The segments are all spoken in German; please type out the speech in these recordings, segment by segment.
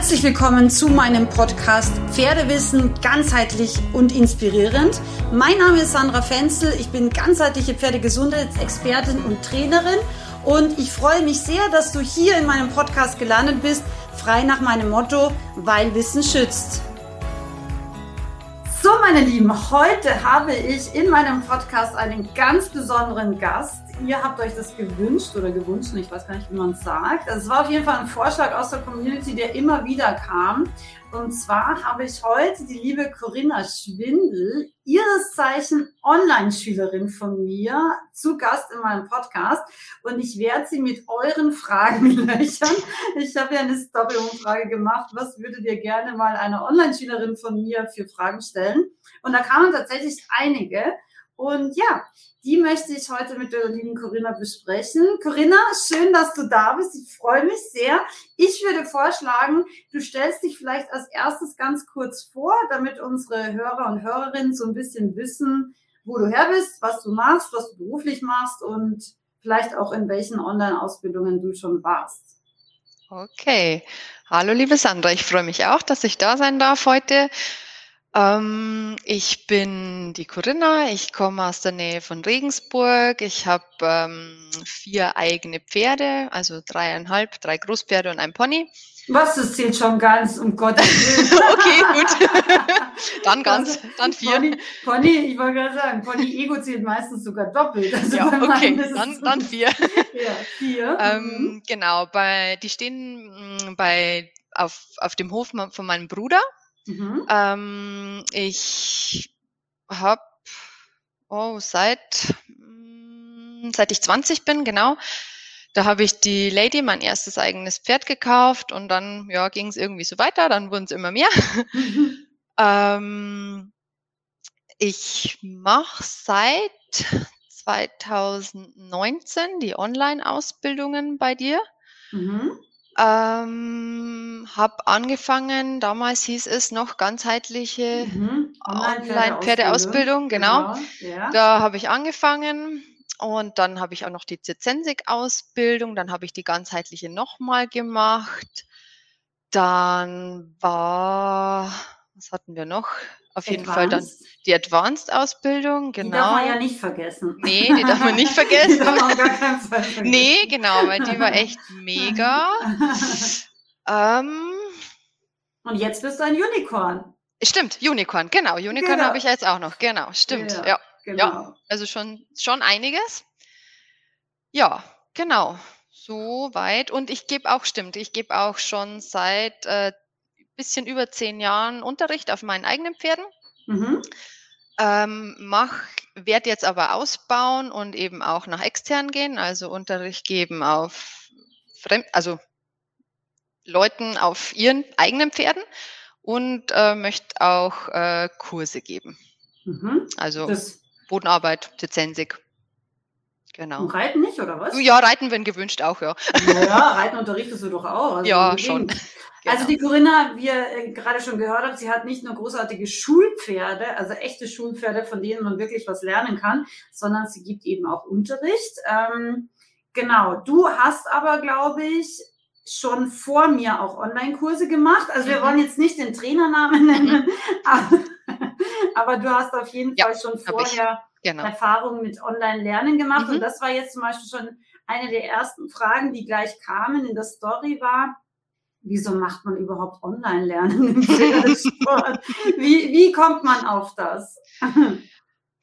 Herzlich willkommen zu meinem Podcast Pferdewissen ganzheitlich und inspirierend. Mein Name ist Sandra Fenzel, ich bin ganzheitliche Pferdegesundheitsexpertin und Trainerin und ich freue mich sehr, dass du hier in meinem Podcast gelandet bist, frei nach meinem Motto, weil Wissen schützt. So, meine Lieben, heute habe ich in meinem Podcast einen ganz besonderen Gast. Ihr habt euch das gewünscht oder gewünscht, ich weiß gar nicht, wie man es sagt. Also es war auf jeden Fall ein Vorschlag aus der Community, der immer wieder kam. Und zwar habe ich heute die liebe Corinna Schwindel, ihres Zeichen Online-Schülerin von mir, zu Gast in meinem Podcast. Und ich werde sie mit euren Fragen löchern. Ich habe ja eine Story-Umfrage gemacht. Was würdet ihr gerne mal einer Online-Schülerin von mir für Fragen stellen? Und da kamen tatsächlich einige. Und ja, die möchte ich heute mit der lieben Corinna besprechen. Corinna, schön, dass du da bist. Ich freue mich sehr. Ich würde vorschlagen, du stellst dich vielleicht als erstes ganz kurz vor, damit unsere Hörer und Hörerinnen so ein bisschen wissen, wo du her bist, was du machst, was du beruflich machst und vielleicht auch in welchen Online-Ausbildungen du schon warst. Okay. Hallo, liebe Sandra. Ich freue mich auch, dass ich da sein darf heute. Ähm, ich bin die Corinna, ich komme aus der Nähe von Regensburg. Ich habe ähm, vier eigene Pferde, also dreieinhalb, drei Großpferde und ein Pony. Was, das zählt schon ganz, um Gottes Willen. okay, gut. dann ganz, also, dann vier. Pony, Pony ich wollte gerade sagen, Pony Ego zählt meistens sogar doppelt. Also ja, okay, dann, dann vier. ja, vier. Ähm, mhm. Genau, bei, die stehen mm, bei, auf, auf dem Hof von meinem Bruder. Mhm. Ähm, ich habe oh, seit, mm, seit ich 20 bin, genau, da habe ich die Lady mein erstes eigenes Pferd gekauft und dann ja, ging es irgendwie so weiter, dann wurden es immer mehr. Mhm. ähm, ich mache seit 2019 die Online-Ausbildungen bei dir. Mhm. Ähm, habe angefangen, damals hieß es noch ganzheitliche mhm. Online-Pferdeausbildung, genau. genau. Ja. Da habe ich angefangen und dann habe ich auch noch die Zensik-Ausbildung, dann habe ich die ganzheitliche nochmal gemacht. Dann war, was hatten wir noch? Auf jeden Fall dann die Advanced-Ausbildung, genau. Die darf man genau. ja nicht vergessen. Nee, die darf man nicht vergessen. die darf man gar keinen Fall vergessen. Nee, genau, weil die war echt mega. ähm, Und jetzt bist du ein Unicorn. Stimmt, Unicorn, genau. Unicorn genau. habe ich jetzt auch noch, genau, stimmt. Ja, ja, genau. ja. also schon, schon einiges. Ja, genau. So weit. Und ich gebe auch, stimmt, ich gebe auch schon seit äh, bisschen über zehn Jahren Unterricht auf meinen eigenen Pferden. Mhm. Ähm, mach, werde jetzt aber ausbauen und eben auch nach extern gehen, also Unterricht geben auf Fremd, also Leuten auf ihren eigenen Pferden und äh, möchte auch äh, Kurse geben. Mhm. Also das Bodenarbeit, Zensik. Genau. Und Reiten nicht, oder was? Ja, Reiten, wenn gewünscht, auch, ja. Ja, Reiten unterrichtest du doch auch. Also ja, schon. Genau. Also die Corinna, wie ihr äh, gerade schon gehört habt, sie hat nicht nur großartige Schulpferde, also echte Schulpferde, von denen man wirklich was lernen kann, sondern sie gibt eben auch Unterricht. Ähm, genau, du hast aber, glaube ich, schon vor mir auch Online-Kurse gemacht. Also wir mhm. wollen jetzt nicht den Trainernamen nennen, mhm. aber, aber, du hast auf jeden ja, Fall schon vorher genau. Erfahrungen mit Online-Lernen gemacht. Mhm. Und das war jetzt zum Beispiel schon eine der ersten Fragen, die gleich kamen in der Story war wieso macht man überhaupt Online-Lernen im Pferdesport? wie, wie kommt man auf das?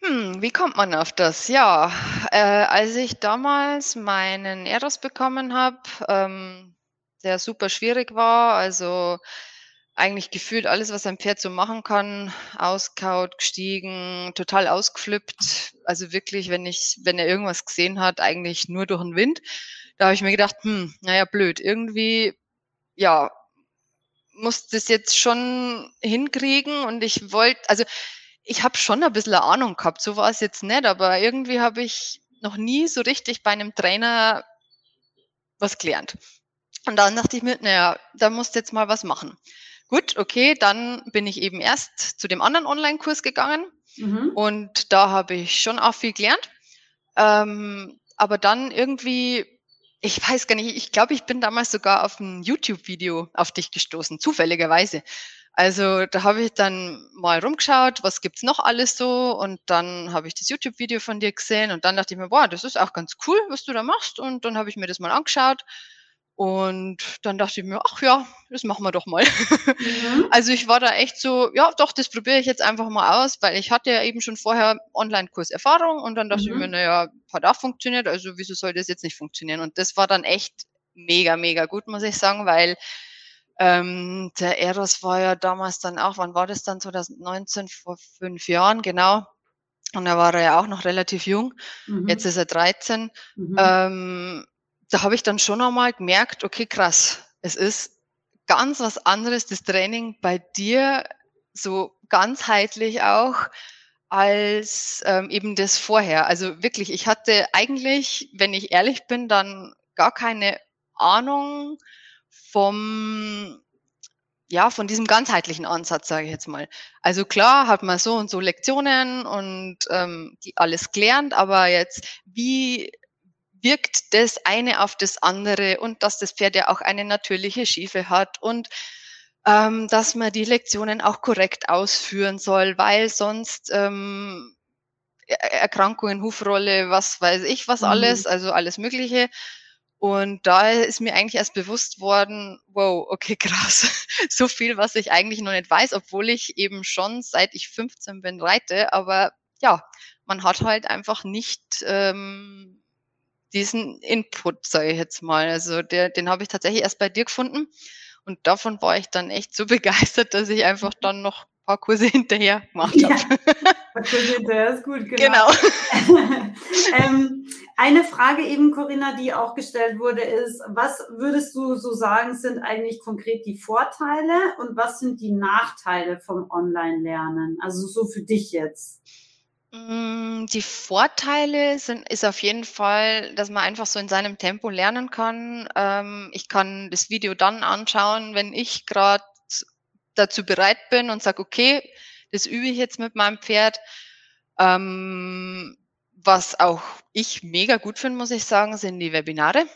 Hm, wie kommt man auf das? Ja, äh, als ich damals meinen Eros bekommen habe, ähm, der super schwierig war, also eigentlich gefühlt alles, was ein Pferd so machen kann, auskaut, gestiegen, total ausgeflippt. Also wirklich, wenn ich, wenn er irgendwas gesehen hat, eigentlich nur durch den Wind. Da habe ich mir gedacht, hm, naja, blöd. Irgendwie ja, muss das jetzt schon hinkriegen und ich wollte, also ich habe schon ein bisschen Ahnung gehabt, so war es jetzt nicht, aber irgendwie habe ich noch nie so richtig bei einem Trainer was gelernt. Und dann dachte ich mir, naja, da musst du jetzt mal was machen. Gut, okay, dann bin ich eben erst zu dem anderen Online-Kurs gegangen mhm. und da habe ich schon auch viel gelernt. Ähm, aber dann irgendwie ich weiß gar nicht, ich glaube, ich bin damals sogar auf ein YouTube-Video auf dich gestoßen, zufälligerweise. Also da habe ich dann mal rumgeschaut, was gibt's noch alles so? Und dann habe ich das YouTube-Video von dir gesehen und dann dachte ich mir, boah, das ist auch ganz cool, was du da machst. Und dann habe ich mir das mal angeschaut und dann dachte ich mir, ach ja, das machen wir doch mal. Mhm. Also ich war da echt so, ja, doch, das probiere ich jetzt einfach mal aus, weil ich hatte ja eben schon vorher Online-Kurs-Erfahrung und dann dachte mhm. ich mir, naja, hat auch funktioniert, also wieso soll das jetzt nicht funktionieren? Und das war dann echt mega, mega gut, muss ich sagen, weil ähm, der Eros war ja damals dann auch, wann war das dann, 2019, vor fünf Jahren, genau. Und da war er ja auch noch relativ jung. Mhm. Jetzt ist er 13. Mhm. Ähm, da habe ich dann schon einmal gemerkt, okay, krass, es ist ganz was anderes, das Training bei dir, so ganzheitlich auch, als ähm, eben das vorher. Also wirklich, ich hatte eigentlich, wenn ich ehrlich bin, dann gar keine Ahnung vom ja, von diesem ganzheitlichen Ansatz, sage ich jetzt mal. Also klar hat man so und so Lektionen und ähm, die alles gelernt, aber jetzt, wie wirkt das eine auf das andere und dass das Pferd ja auch eine natürliche Schiefe hat und ähm, dass man die Lektionen auch korrekt ausführen soll, weil sonst ähm, Erkrankungen, Hufrolle, was weiß ich, was mhm. alles, also alles Mögliche. Und da ist mir eigentlich erst bewusst worden, wow, okay, krass, so viel, was ich eigentlich noch nicht weiß, obwohl ich eben schon seit ich 15 bin reite, aber ja, man hat halt einfach nicht ähm, diesen Input, sage ich jetzt mal. Also der, den habe ich tatsächlich erst bei dir gefunden. Und davon war ich dann echt so begeistert, dass ich einfach mhm. dann noch ein paar Kurse hinterher gemacht habe. Ja, Kurse hinterher ist gut, genau. genau. ähm, eine Frage eben, Corinna, die auch gestellt wurde, ist, was würdest du so sagen, sind eigentlich konkret die Vorteile und was sind die Nachteile vom Online-Lernen? Also so für dich jetzt. Mm, die Vorteile sind ist auf jeden Fall, dass man einfach so in seinem Tempo lernen kann. Ähm, ich kann das Video dann anschauen, wenn ich gerade dazu bereit bin und sage: „Okay, das übe ich jetzt mit meinem Pferd.“ Ähm, was auch ich mega gut finde, muss ich sagen, sind die Webinare.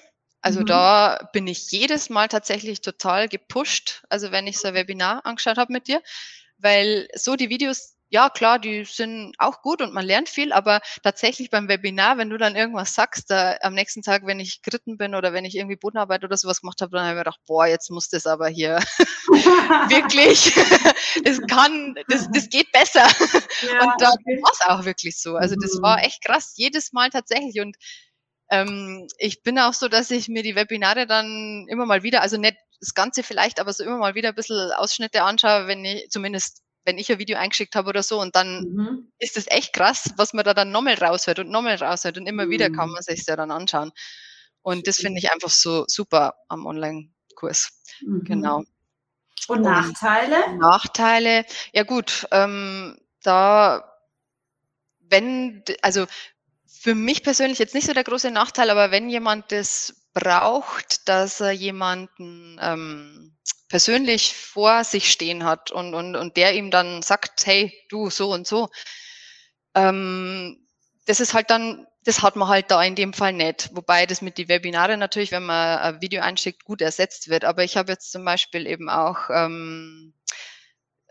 Also, Mhm. da bin ich jedes Mal tatsächlich total gepusht, also wenn ich so ein Webinar angeschaut habe mit dir, weil so die Videos ja klar, die sind auch gut und man lernt viel, aber tatsächlich beim Webinar, wenn du dann irgendwas sagst, da am nächsten Tag, wenn ich geritten bin oder wenn ich irgendwie Bodenarbeit oder sowas gemacht habe, dann habe ich mir gedacht, boah, jetzt muss das aber hier wirklich, das kann, das, das geht besser. Ja, und da okay. war es auch wirklich so. Also das war mhm. echt krass, jedes Mal tatsächlich und ähm, ich bin auch so, dass ich mir die Webinare dann immer mal wieder, also nicht das Ganze vielleicht, aber so immer mal wieder ein bisschen Ausschnitte anschaue, wenn ich zumindest wenn ich ein Video eingeschickt habe oder so und dann mhm. ist es echt krass, was man da dann nochmal raushört und nochmal raushört und immer mhm. wieder kann mhm. man sich ja dann anschauen. Und das finde ich einfach so super am Online-Kurs. Mhm. Genau. Und Nachteile? Nachteile, ja gut, ähm, da, wenn, also für mich persönlich jetzt nicht so der große Nachteil, aber wenn jemand das braucht, dass er jemanden ähm, persönlich vor sich stehen hat und, und, und der ihm dann sagt, hey, du, so und so. Ähm, das ist halt dann, das hat man halt da in dem Fall nicht. Wobei das mit die Webinare natürlich, wenn man ein Video einschickt, gut ersetzt wird. Aber ich habe jetzt zum Beispiel eben auch ähm,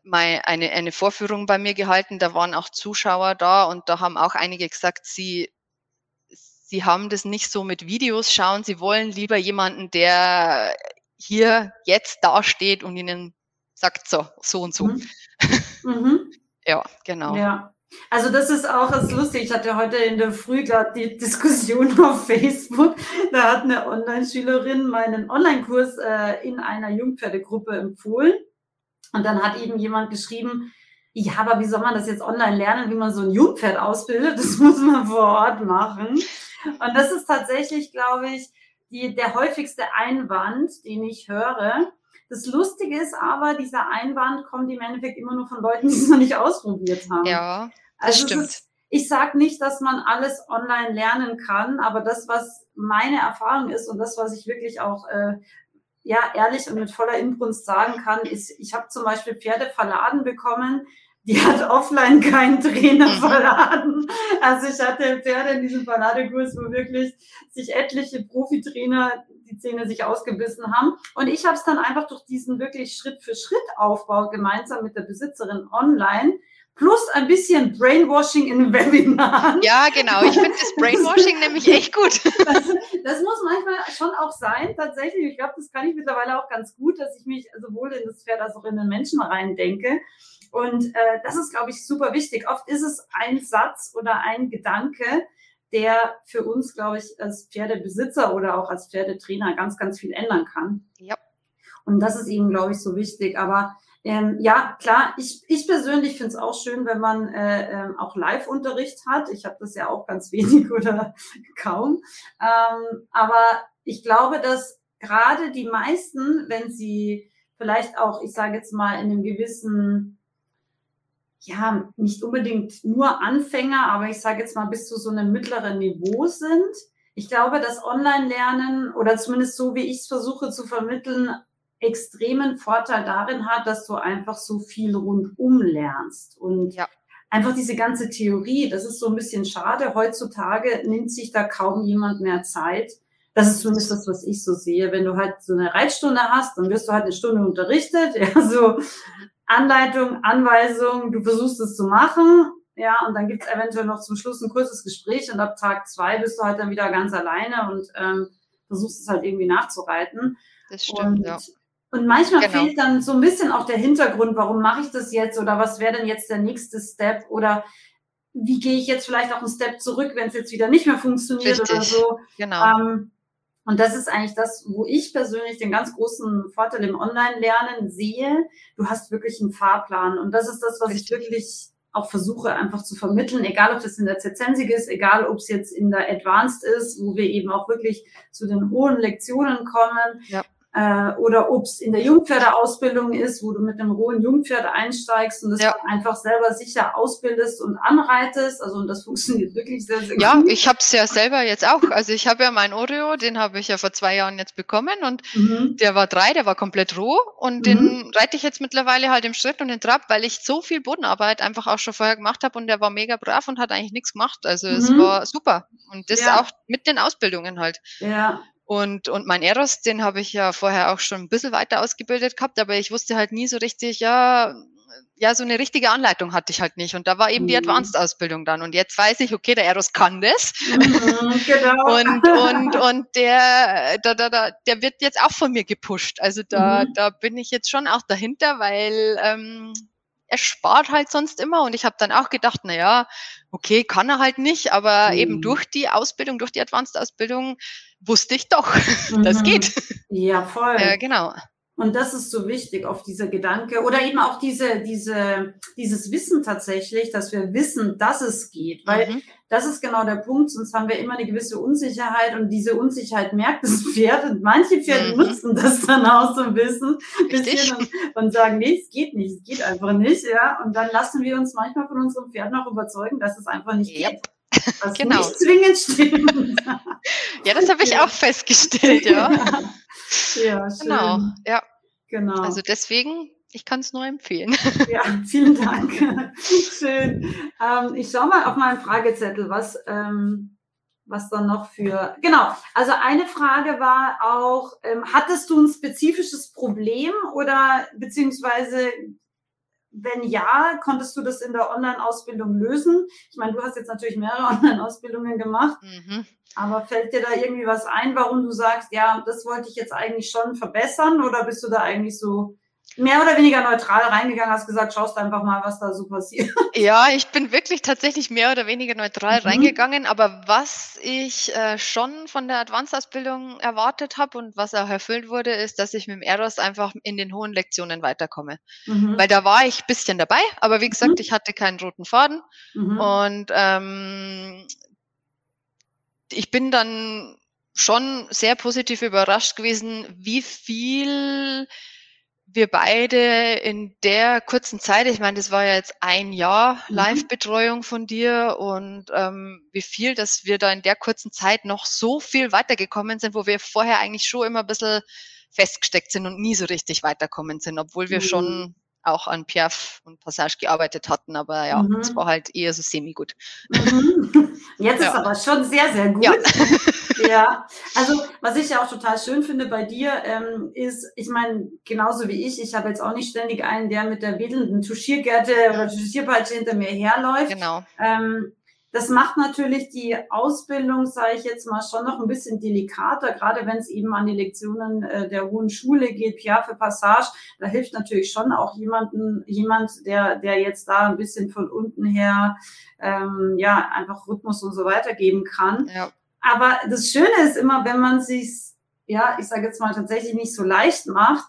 mal eine, eine Vorführung bei mir gehalten, da waren auch Zuschauer da und da haben auch einige gesagt, sie sie haben das nicht so mit Videos schauen, sie wollen lieber jemanden, der hier jetzt dasteht und ihnen sagt so, so und so. Mhm. Mhm. ja, genau. Ja. Also das ist auch das lustig. Ich hatte heute in der Früh gerade die Diskussion auf Facebook. Da hat eine Online-Schülerin meinen Online-Kurs äh, in einer Jungpferdegruppe empfohlen. Und dann hat eben jemand geschrieben, ja, aber wie soll man das jetzt online lernen, wie man so ein Jungpferd ausbildet? Das muss man vor Ort machen. Und das ist tatsächlich, glaube ich, die, der häufigste Einwand, den ich höre. Das Lustige ist aber, dieser Einwand kommt im Endeffekt immer nur von Leuten, die es noch nicht ausprobiert haben. Ja, das also stimmt. Ist, ich sage nicht, dass man alles online lernen kann, aber das, was meine Erfahrung ist und das, was ich wirklich auch äh, ja ehrlich und mit voller Inbrunst sagen kann, ist, ich habe zum Beispiel Pferde verladen bekommen, die hat offline keinen Trainer mhm. verladen. Also ich hatte Pferde in diesem Verladekurs, wo wirklich sich etliche Profitrainer die Zähne sich ausgebissen haben. Und ich habe es dann einfach durch diesen wirklich Schritt für Schritt Aufbau gemeinsam mit der Besitzerin online plus ein bisschen Brainwashing in Webinaren. Ja, genau. Ich finde das Brainwashing nämlich echt gut. Das, das, muss manchmal schon auch sein, tatsächlich. Ich glaube, das kann ich mittlerweile auch ganz gut, dass ich mich sowohl in das Pferd als auch in den Menschen reindenke. Und äh, das ist, glaube ich, super wichtig. Oft ist es ein Satz oder ein Gedanke, der für uns, glaube ich, als Pferdebesitzer oder auch als Pferdetrainer ganz, ganz viel ändern kann. Ja. Und das ist eben, glaube ich, so wichtig. Aber ähm, ja, klar, ich, ich persönlich finde es auch schön, wenn man äh, ähm, auch Live-Unterricht hat. Ich habe das ja auch ganz wenig oder kaum. Ähm, aber ich glaube, dass gerade die meisten, wenn sie vielleicht auch, ich sage jetzt mal, in einem gewissen, ja, nicht unbedingt nur Anfänger, aber ich sage jetzt mal bis zu so einem mittleren Niveau sind. Ich glaube, dass Online-Lernen oder zumindest so, wie ich es versuche zu vermitteln, extremen Vorteil darin hat, dass du einfach so viel rundum lernst. Und ja. einfach diese ganze Theorie, das ist so ein bisschen schade. Heutzutage nimmt sich da kaum jemand mehr Zeit. Das ist zumindest das, was ich so sehe. Wenn du halt so eine Reitstunde hast, dann wirst du halt eine Stunde unterrichtet, ja, so Anleitung, Anweisung, du versuchst es zu machen, ja, und dann gibt es eventuell noch zum Schluss ein kurzes Gespräch und ab Tag zwei bist du halt dann wieder ganz alleine und ähm, versuchst es halt irgendwie nachzureiten. Das stimmt, und ja. Und manchmal genau. fehlt dann so ein bisschen auch der Hintergrund, warum mache ich das jetzt oder was wäre denn jetzt der nächste Step oder wie gehe ich jetzt vielleicht auch einen Step zurück, wenn es jetzt wieder nicht mehr funktioniert Richtig. oder so. Genau. Ähm, und das ist eigentlich das, wo ich persönlich den ganz großen Vorteil im Online-Lernen sehe. Du hast wirklich einen Fahrplan. Und das ist das, was ich wirklich auch versuche einfach zu vermitteln, egal ob das in der Z-Zensig ist, egal ob es jetzt in der Advanced ist, wo wir eben auch wirklich zu den hohen Lektionen kommen. Ja äh, oder ob es in der Jungpferdeausbildung ist, wo du mit einem rohen Jungpferd einsteigst und das ja. einfach selber sicher ausbildest und anreitest. Also und das funktioniert wirklich sehr, sehr ja, gut. Ja, ich habe es ja selber jetzt auch. Also ich habe ja meinen Oreo, den habe ich ja vor zwei Jahren jetzt bekommen und mhm. der war drei, der war komplett roh und mhm. den reite ich jetzt mittlerweile halt im Schritt und im Trab, weil ich so viel Bodenarbeit einfach auch schon vorher gemacht habe und der war mega brav und hat eigentlich nichts gemacht. Also mhm. es war super. Und das ja. auch mit den Ausbildungen halt. Ja. Und, und mein Eros, den habe ich ja vorher auch schon ein bisschen weiter ausgebildet gehabt, aber ich wusste halt nie so richtig, ja, ja, so eine richtige Anleitung hatte ich halt nicht. Und da war eben die mhm. Advanced-Ausbildung dann. Und jetzt weiß ich, okay, der Eros kann das. Mhm, genau. und, und, und der, da, da, da, der wird jetzt auch von mir gepusht. Also da, mhm. da bin ich jetzt schon auch dahinter, weil ähm, er spart halt sonst immer. Und ich habe dann auch gedacht, na ja, okay, kann er halt nicht, aber mhm. eben durch die Ausbildung, durch die Advanced-Ausbildung wusste ich doch, mhm. das geht. Ja, voll. Ja, genau. Und das ist so wichtig, auf dieser Gedanke oder eben auch diese, diese, dieses Wissen tatsächlich, dass wir wissen, dass es geht, weil mhm. das ist genau der Punkt, sonst haben wir immer eine gewisse Unsicherheit und diese Unsicherheit merkt das Pferd und manche Pferde mhm. nutzen das dann auch so ein bisschen, bisschen und, und, sagen, nee, es geht nicht, es geht einfach nicht, ja, und dann lassen wir uns manchmal von unserem Pferd noch überzeugen, dass es einfach nicht yep. geht. Was genau. nicht zwingend stimmt. ja, das habe ich ja. auch festgestellt, ja. ja, schön. Genau, ja. Genau. Also deswegen, ich kann es nur empfehlen. Ja, vielen Dank. schön. Ähm, ich schaue mal auf meinen Fragezettel, was, ähm, was dann noch für. Genau. Also eine Frage war auch, ähm, hattest du ein spezifisches Problem oder beziehungsweise wenn ja, konntest du das in der Online-Ausbildung lösen? Ich meine, du hast jetzt natürlich mehrere Online-Ausbildungen gemacht, mhm. aber fällt dir da irgendwie was ein, warum du sagst, ja, das wollte ich jetzt eigentlich schon verbessern oder bist du da eigentlich so mehr oder weniger neutral reingegangen, hast gesagt, schaust einfach mal, was da so passiert. Ja, ich bin wirklich tatsächlich mehr oder weniger neutral mhm. reingegangen, aber was ich äh, schon von der Advanced-Ausbildung erwartet habe und was auch erfüllt wurde, ist, dass ich mit dem Eros einfach in den hohen Lektionen weiterkomme. Mhm. Weil da war ich bisschen dabei, aber wie gesagt, mhm. ich hatte keinen roten Faden mhm. und ähm, ich bin dann schon sehr positiv überrascht gewesen, wie viel wir beide in der kurzen Zeit, ich meine, das war ja jetzt ein Jahr mhm. Live-Betreuung von dir und ähm, wie viel, dass wir da in der kurzen Zeit noch so viel weitergekommen sind, wo wir vorher eigentlich schon immer ein bisschen festgesteckt sind und nie so richtig weiterkommen sind, obwohl wir mhm. schon auch an Piaf und Passage gearbeitet hatten, aber ja, Mhm. es war halt eher so semi-gut. Mhm. Jetzt ist Ja. aber schon sehr, sehr gut. Ja. Ja, also was ich ja auch total schön finde bei dir, ähm, ist, ich meine, genauso wie ich, ich habe jetzt auch nicht ständig einen, der mit der wedelnden Tuschiergerte oder Tuschierpeitsche hinter mir herläuft. Genau. Ähm, das macht natürlich die Ausbildung, sage ich jetzt mal, schon noch ein bisschen delikater, gerade wenn es eben an die Lektionen äh, der hohen Schule geht, Piaffe Passage. Da hilft natürlich schon auch jemanden, jemand, der, der jetzt da ein bisschen von unten her, ähm, ja, einfach Rhythmus und so weiter geben kann. Ja. Aber das Schöne ist immer, wenn man sich, ja, ich sage jetzt mal tatsächlich nicht so leicht macht,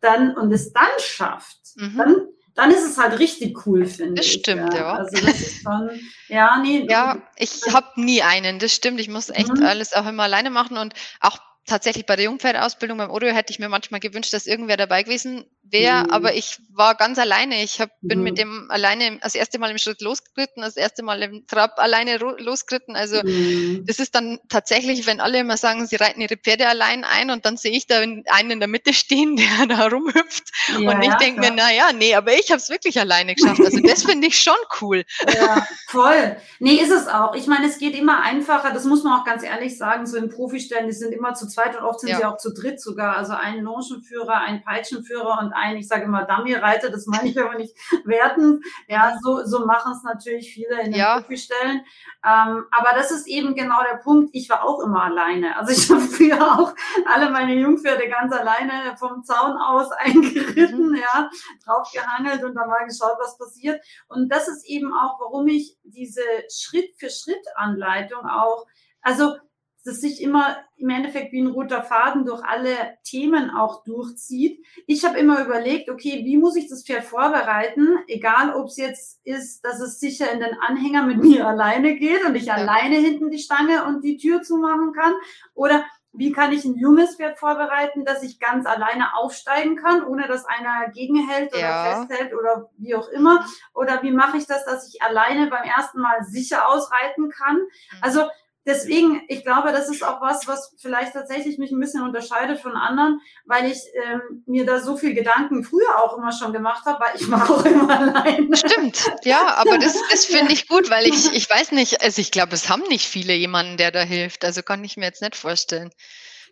dann und es dann schafft, Mhm. dann, dann ist es halt richtig cool, finde Das ich. stimmt, ja. Also das ist schon, ja, nee. Ja, ich habe nie einen, das stimmt. Ich muss echt Mhm. alles auch immer alleine machen und auch tatsächlich bei der Jungpferdeausbildung beim Odo hätte ich mir manchmal gewünscht, dass irgendwer dabei gewesen wäre, Mhm. aber ich war ganz alleine. Ich hab, bin Mhm. mit dem alleine das erste Mal im Schritt losgeritten, das erste Mal im Trab alleine losgeritten. Also Mhm. das ist dann tatsächlich, wenn alle immer sagen, sie reiten ihre Pferde allein ein und dann sehe ich da einen in der Mitte stehen, der da rumhüpft Ja, und ich ja, denke mir, klar. na ja, nee, aber ich habe es wirklich alleine geschafft. Also das finde ich schon cool. Ja, voll. Nee, ist es auch. Ich meine, es geht immer einfacher, das muss man auch ganz ehrlich sagen, so in Profistellen, die sind immer zu zweit und oft sind Ja. sie auch zu dritt sogar. Also ein Longenführer, ein Peitschenführer und ein, ich sage immer, Dummy-Reiter, das meine ich aber nicht werten. Ja, so, so machen es natürlich viele in den Ja. Profistellen. Ähm, aber das ist eben genau der Punkt. Ich war auch immer alleine. Also ich habe früher auch alle meine Jungpferde ganz alleine vom Zaun aus eingeritten, ja, draufgehangelt und dann mal geschaut, was passiert. Und das ist eben auch, warum ich diese Schritt-für-Schritt-Anleitung auch, also das sich immer im Endeffekt wie ein roter Faden durch alle Themen auch durchzieht. Ich habe immer überlegt, okay, wie muss ich das Pferd vorbereiten, egal ob es jetzt ist, dass es sicher in den Anhänger mit mir alleine geht und ich Ja. alleine hinten die Stange und die Tür zumachen kann, oder wie kann ich ein junges Pferd vorbereiten, dass ich ganz alleine aufsteigen kann, ohne dass einer gegenhält oder Ja. festhält oder wie auch immer? Oder wie mache ich das, dass ich alleine beim ersten Mal sicher ausreiten kann? Also deswegen, ich glaube, das ist auch was, was vielleicht tatsächlich mich ein bisschen unterscheidet von anderen, weil ich ähm, mir da so viel Gedanken früher auch immer schon gemacht habe, weil ich mache auch immer alleine. Stimmt, ja, aber das, das finde ich gut, weil ich, ich weiß nicht, also ich glaube, es haben nicht viele jemanden, der da hilft. Also kann ich mir jetzt nicht vorstellen,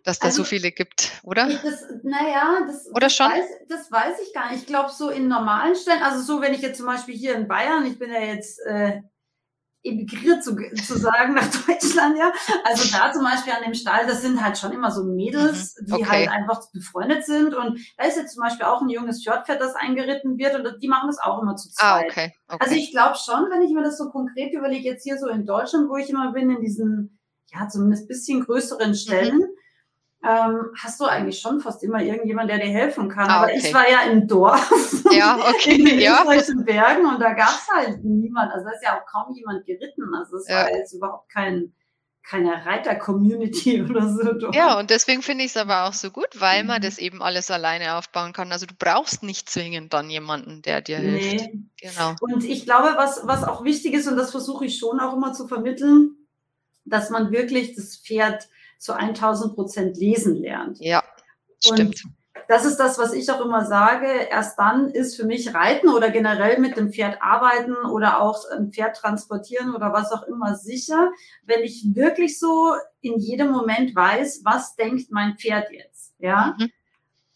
dass da Also- so viele gibt, oder? Das, naja, das, Oder schon? Weiß, das weiß ich gar nicht. Ich glaube, so in normalen Stellen, also so, wenn ich jetzt zum Beispiel hier in Bayern, ich bin ja jetzt äh, emigriert zu, zu sagen nach Deutschland, ja. Also da zum Beispiel an dem Stall, das sind halt schon immer so Mädels, Mhm, die okay. halt einfach befreundet sind. Und da ist jetzt zum Beispiel auch ein junges Shortpferd, das eingeritten wird und die machen das auch immer zu Ah, zweit. okay. okay. Also ich glaube schon, wenn ich mir das so konkret überlege, jetzt hier so in Deutschland, wo ich immer bin, in diesen, ja, zumindest bisschen größeren Stellen, Mhm. Ähm, hast du eigentlich schon fast immer irgendjemand, der dir helfen kann. Ah, Aber okay. ich war ja im Dorf ja, in okay, den ja. Bergen und da gab's halt niemand. Also da ist ja auch kaum jemand geritten. Also es Ja. war jetzt überhaupt kein, keine Reiter-Community oder so. dort. Ja, und deswegen finde ich es aber auch so gut, weil man Mhm. das eben alles alleine aufbauen kann. Also du brauchst nicht zwingend dann jemanden, der dir hilft. Nee. Genau. Und ich glaube, was, was auch wichtig ist, und das versuche ich schon auch immer zu vermitteln, dass man wirklich das Pferd zu 1000 Prozent lesen lernt. Ja, stimmt. Das ist das, was ich auch immer sage. Erst dann ist für mich Reiten oder generell mit dem Pferd arbeiten oder auch ein Pferd transportieren oder was auch immer sicher, wenn ich wirklich so in jedem Moment weiß, was denkt mein Pferd jetzt. Ja. Mhm.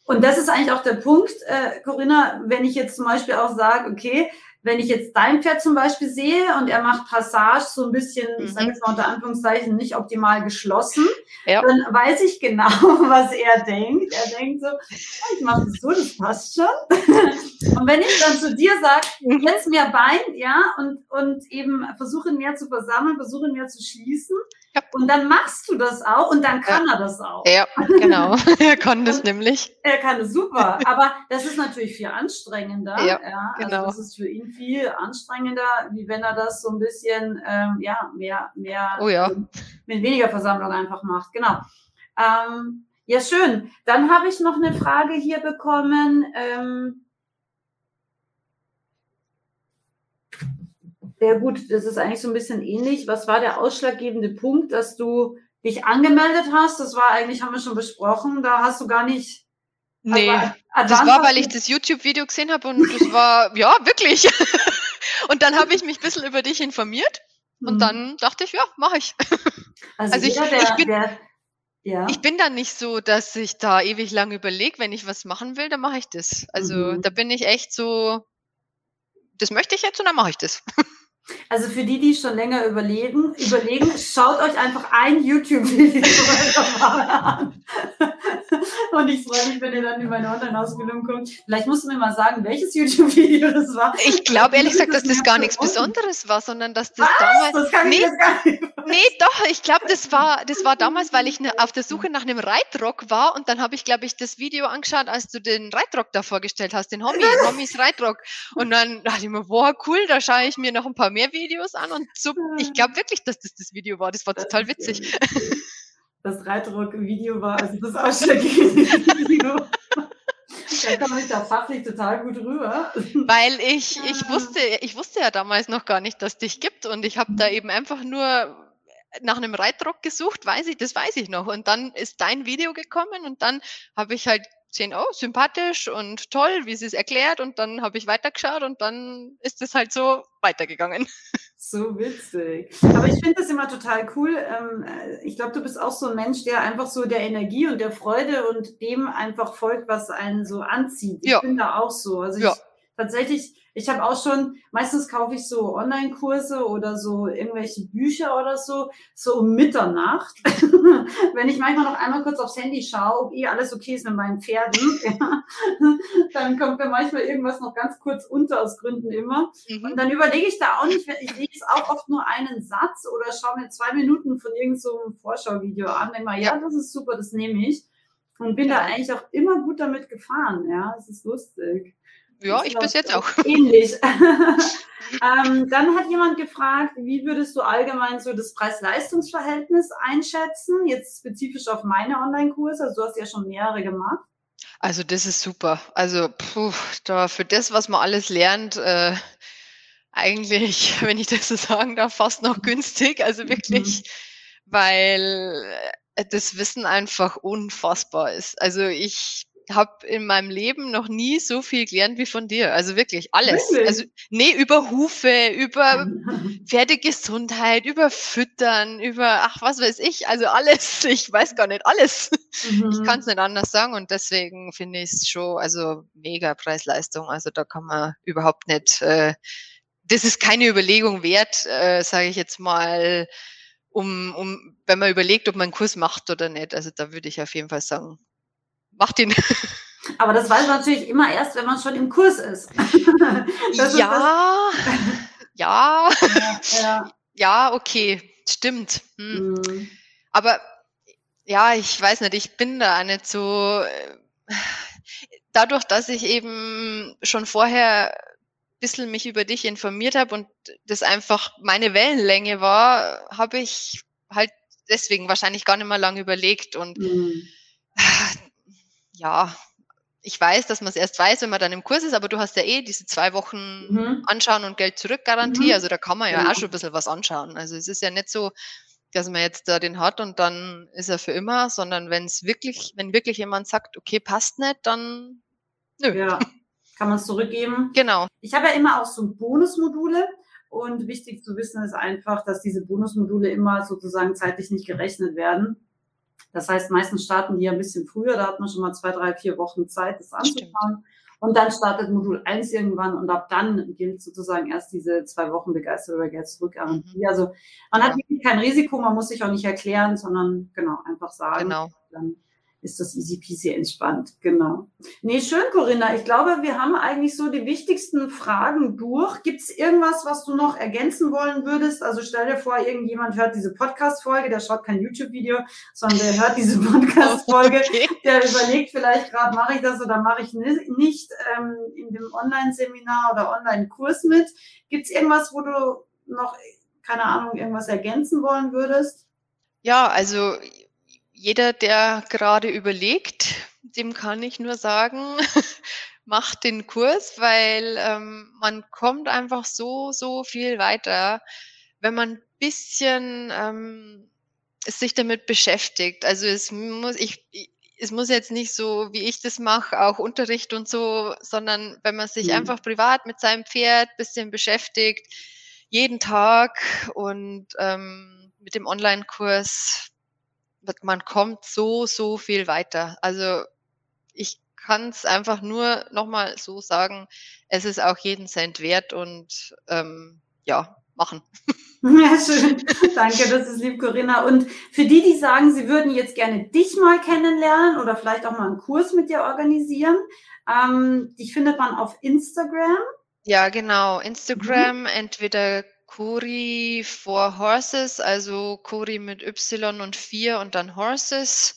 Und das ist eigentlich auch der Punkt, äh, Corinna, wenn ich jetzt zum Beispiel auch sage, okay, wenn ich jetzt dein Pferd zum Beispiel sehe und er macht Passage so ein bisschen, ich sage Mhm. jetzt mal unter Anführungszeichen, nicht optimal geschlossen, Ja. dann weiß ich genau, was er denkt. Er denkt so, "Ah, ich mache das so, das passt schon. und wenn ich dann zu dir sage, Mhm. jetzt mehr Bein, ja, und, und eben versuche mehr zu versammeln, versuche mehr zu schließen, Ja. und dann machst du das auch und dann kann er das auch. Ja, genau. er kann das nämlich. Er kann es super, aber das ist natürlich viel anstrengender. Ja, also genau. das ist für ihn viel anstrengender, wie wenn er das so ein bisschen, ähm, ja, mehr, mehr, Oh ja. ähm, mit weniger Versammlung einfach macht. Genau. Ähm, ja, schön. Dann habe ich noch eine Frage hier bekommen. Ähm, ja gut, das ist eigentlich so ein bisschen ähnlich. Was war der ausschlaggebende Punkt, dass du dich angemeldet hast? Das war eigentlich, haben wir schon besprochen, da hast du gar nicht Nee, das war, weil ich das YouTube-Video gesehen habe und das war, ja, wirklich. und dann habe ich mich ein bisschen über dich informiert und mhm. dann dachte ich, ja, mache ich. Also, also jeder, ich, ich, bin, der, ja. ich bin dann nicht so, dass ich da ewig lang überlege, wenn ich was machen will, dann mache ich das. Also mhm. da bin ich echt so, das möchte ich jetzt und dann mache ich das. Also für die, die schon länger überlegen, überlegen, schaut euch einfach ein YouTube-Video an. Und ich freue mich, wenn ihr dann in meine Online-Ausbildung kommt. Vielleicht musst du mir mal sagen, welches YouTube-Video das war. Ich glaube ehrlich gesagt, dass das gar nichts Besonderes war, sondern dass das Was? damals. Das nee, nicht nee, doch, ich glaube, das war, das war damals, weil ich ne, auf der Suche nach einem Reitrock war und dann habe ich, glaube ich, das Video angeschaut, als du den Reitrock da vorgestellt hast, den Homie, Homies Reitrock. Und dann dachte ich mir, boah, cool, da schaue ich mir noch ein paar mehr Videos an und so, ich glaube wirklich, dass das das Video war. Das war total witzig das Reitrock-Video war, also das ausschlaggebende Video. Da komme ich da fachlich total gut rüber. Weil ich, ich wusste, ich wusste ja damals noch gar nicht, dass es dich gibt und ich habe da eben einfach nur nach einem Reitrock gesucht, weiß ich, das weiß ich noch. Und dann ist dein Video gekommen und dann habe ich halt gesehen, oh, sympathisch und toll, wie sie es erklärt und dann habe ich weitergeschaut und dann ist es halt so weitergegangen. So witzig. Aber ich finde das immer total cool. Ähm, äh, ich glaube, du bist auch so ein Mensch, der einfach so der Energie und der Freude und dem einfach folgt, was einen so anzieht. Ich ja. bin da auch so. Also ich, ja. Tatsächlich, ich habe auch schon, meistens kaufe ich so Online-Kurse oder so irgendwelche Bücher oder so, so um Mitternacht. Wenn ich manchmal noch einmal kurz aufs Handy schaue, ob eh alles okay ist mit meinen Pferden, ja, dann kommt mir manchmal irgendwas noch ganz kurz unter aus Gründen immer. Mhm. Und dann überlege ich da auch nicht, ich lese auch oft nur einen Satz oder schaue mir zwei Minuten von irgendeinem so Vorschauvideo an, denke mal, ja, das ist super, das nehme ich. Und bin ja. da eigentlich auch immer gut damit gefahren, ja, es ist lustig. Ja, ich bis jetzt auch. Ähnlich. ähm, dann hat jemand gefragt, wie würdest du allgemein so das Preis-Leistungs-Verhältnis einschätzen? Jetzt spezifisch auf meine Online-Kurse. Also du hast ja schon mehrere gemacht. Also das ist super. Also puh, da für das, was man alles lernt, äh, eigentlich, wenn ich das so sagen darf, fast noch günstig. Also wirklich, mhm. weil äh, das Wissen einfach unfassbar ist. Also ich habe in meinem Leben noch nie so viel gelernt wie von dir. Also wirklich alles. Wirklich? Also nee, über Hufe, über Pferdegesundheit, über Füttern, über ach was weiß ich, also alles. Ich weiß gar nicht alles. Mhm. Ich kann es nicht anders sagen und deswegen finde ich es schon also mega Preis-Leistung. Also da kann man überhaupt nicht. Äh, das ist keine Überlegung wert, äh, sage ich jetzt mal. Um, um, wenn man überlegt, ob man einen Kurs macht oder nicht. Also da würde ich auf jeden Fall sagen, macht ihn. Aber das weiß man natürlich immer erst, wenn man schon im Kurs ist. ja, ja, ja, ja, okay, stimmt. Hm. Mhm. Aber ja, ich weiß nicht, ich bin da nicht so. Äh, dadurch, dass ich eben schon vorher ein bisschen mich über dich informiert habe und das einfach meine Wellenlänge war, habe ich halt deswegen wahrscheinlich gar nicht mal lange überlegt und mhm ja, ich weiß, dass man es erst weiß, wenn man dann im Kurs ist, aber du hast ja eh diese zwei Wochen mhm. Anschauen und Geld zurück Garantie. Mhm. Also da kann man ja, ja auch schon ein bisschen was anschauen. Also es ist ja nicht so, dass man jetzt da den hat und dann ist er für immer, sondern wenn es wirklich, wenn wirklich jemand sagt, okay, passt nicht, dann nö. Ja, kann man es zurückgeben. Genau. Ich habe ja immer auch so Bonusmodule. Und wichtig zu wissen ist einfach, dass diese Bonusmodule immer sozusagen zeitlich nicht gerechnet werden. Das heißt, meistens starten die ja ein bisschen früher, da hat man schon mal zwei, drei, vier Wochen Zeit, das anzufangen. Und dann startet Modul 1 irgendwann und ab dann gilt sozusagen erst diese zwei Wochen Begeisterung über Geld zurückgarantie. Mhm. Also man ja. hat wirklich kein Risiko, man muss sich auch nicht erklären, sondern genau, einfach sagen. Genau. Dann ist das easy peasy entspannt. Genau. Nee, schön, Corinna. Ich glaube, wir haben eigentlich so die wichtigsten Fragen durch. Gibt es irgendwas, was du noch ergänzen wollen würdest? Also stell dir vor, irgendjemand hört diese Podcast-Folge, der schaut kein YouTube-Video, sondern der hört diese Podcast-Folge, okay. der überlegt vielleicht gerade, mache ich das oder mache ich nicht ähm, in dem Online-Seminar oder Online-Kurs mit. Gibt es irgendwas, wo du noch, keine Ahnung, irgendwas ergänzen wollen würdest? Ja, also jeder, der gerade überlegt, dem kann ich nur sagen, macht den Kurs, weil ähm, man kommt einfach so, so viel weiter, wenn man ein bisschen ähm, sich damit beschäftigt. Also es muss, ich, es muss jetzt nicht so, wie ich das mache, auch Unterricht und so, sondern wenn man sich mhm. einfach privat mit seinem Pferd bisschen beschäftigt, jeden Tag und ähm, mit dem Online-Kurs, man kommt so, so viel weiter. Also ich kann es einfach nur nochmal so sagen, es ist auch jeden Cent wert und ähm, ja, machen. Ja, schön. Danke, das ist lieb, Corinna. Und für die, die sagen, sie würden jetzt gerne dich mal kennenlernen oder vielleicht auch mal einen Kurs mit dir organisieren, ähm, dich findet man auf Instagram. Ja, genau. Instagram, mhm. entweder Kuri for Horses, also Kuri mit Y und 4 und dann Horses.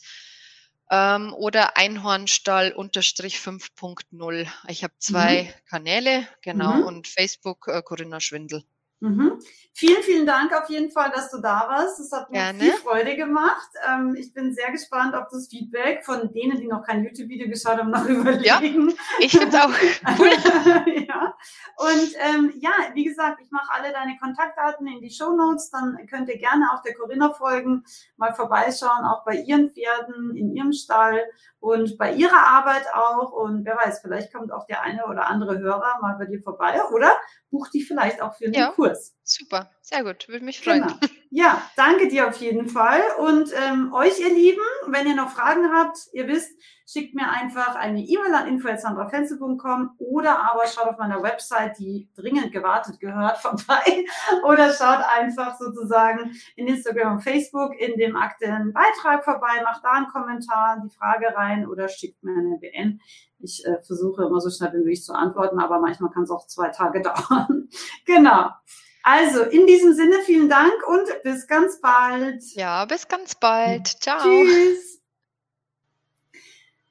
Ähm, oder Einhornstall unterstrich 5.0. Ich habe zwei mhm. Kanäle, genau, mhm. und Facebook äh, Corinna Schwindel. Mhm. Vielen, vielen Dank auf jeden Fall, dass du da warst. Es hat mir Gerne. viel Freude gemacht. Ähm, ich bin sehr gespannt auf das Feedback von denen, die noch kein YouTube-Video geschaut haben, noch überlegen. Ja, ich finde es auch cool. ja. Und ähm, ja, wie gesagt, ich mache alle deine Kontaktdaten in die Show Notes. Dann könnt ihr gerne auch der Corinna folgen, mal vorbeischauen, auch bei ihren Pferden, in ihrem Stall und bei ihrer Arbeit auch. Und wer weiß, vielleicht kommt auch der eine oder andere Hörer mal bei dir vorbei oder bucht die vielleicht auch für einen ja, Kurs. Lewis. Super, sehr gut, würde mich freuen. Genau. Ja, danke dir auf jeden Fall. Und ähm, euch, ihr Lieben, wenn ihr noch Fragen habt, ihr wisst, schickt mir einfach eine E-Mail an info.sandrafenzel.com oder aber schaut auf meiner Website, die dringend gewartet gehört, vorbei oder schaut einfach sozusagen in Instagram und Facebook in dem aktuellen Beitrag vorbei, macht da einen Kommentar, die Frage rein oder schickt mir eine BN. Ich äh, versuche immer so schnell wie möglich zu antworten, aber manchmal kann es auch zwei Tage dauern. genau. Also, in diesem Sinne, vielen Dank und bis ganz bald. Ja, bis ganz bald. Ciao. Tschüss.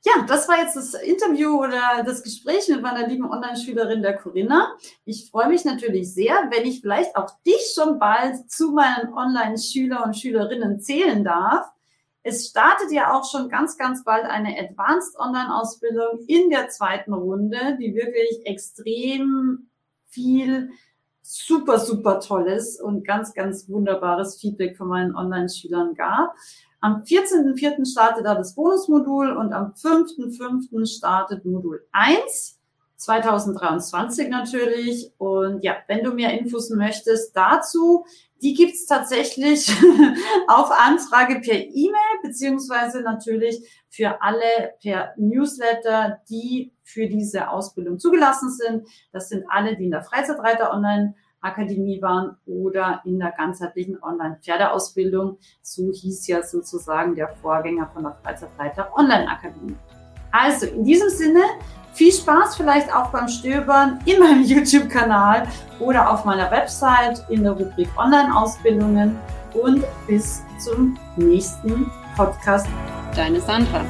Ja, das war jetzt das Interview oder das Gespräch mit meiner lieben Online-Schülerin der Corinna. Ich freue mich natürlich sehr, wenn ich vielleicht auch dich schon bald zu meinen Online-Schüler und Schülerinnen zählen darf. Es startet ja auch schon ganz, ganz bald eine Advanced Online-Ausbildung in der zweiten Runde, die wirklich extrem viel super, super tolles und ganz, ganz wunderbares Feedback von meinen Online-Schülern gab. Am 14.04. startet da das Bonusmodul und am 5.05. startet Modul 1. 2023 natürlich. Und ja, wenn du mehr Infos möchtest dazu, die gibt's tatsächlich auf Anfrage per E-Mail, beziehungsweise natürlich für alle per Newsletter, die für diese Ausbildung zugelassen sind. Das sind alle, die in der Freizeitreiter Online Akademie waren oder in der ganzheitlichen Online-Pferdeausbildung. So hieß ja sozusagen der Vorgänger von der Freizeitreiter Online-Akademie. Also in diesem Sinne, viel Spaß vielleicht auch beim Stöbern in meinem YouTube-Kanal oder auf meiner Website in der Rubrik Online-Ausbildungen und bis zum nächsten Podcast. Deine Sandra.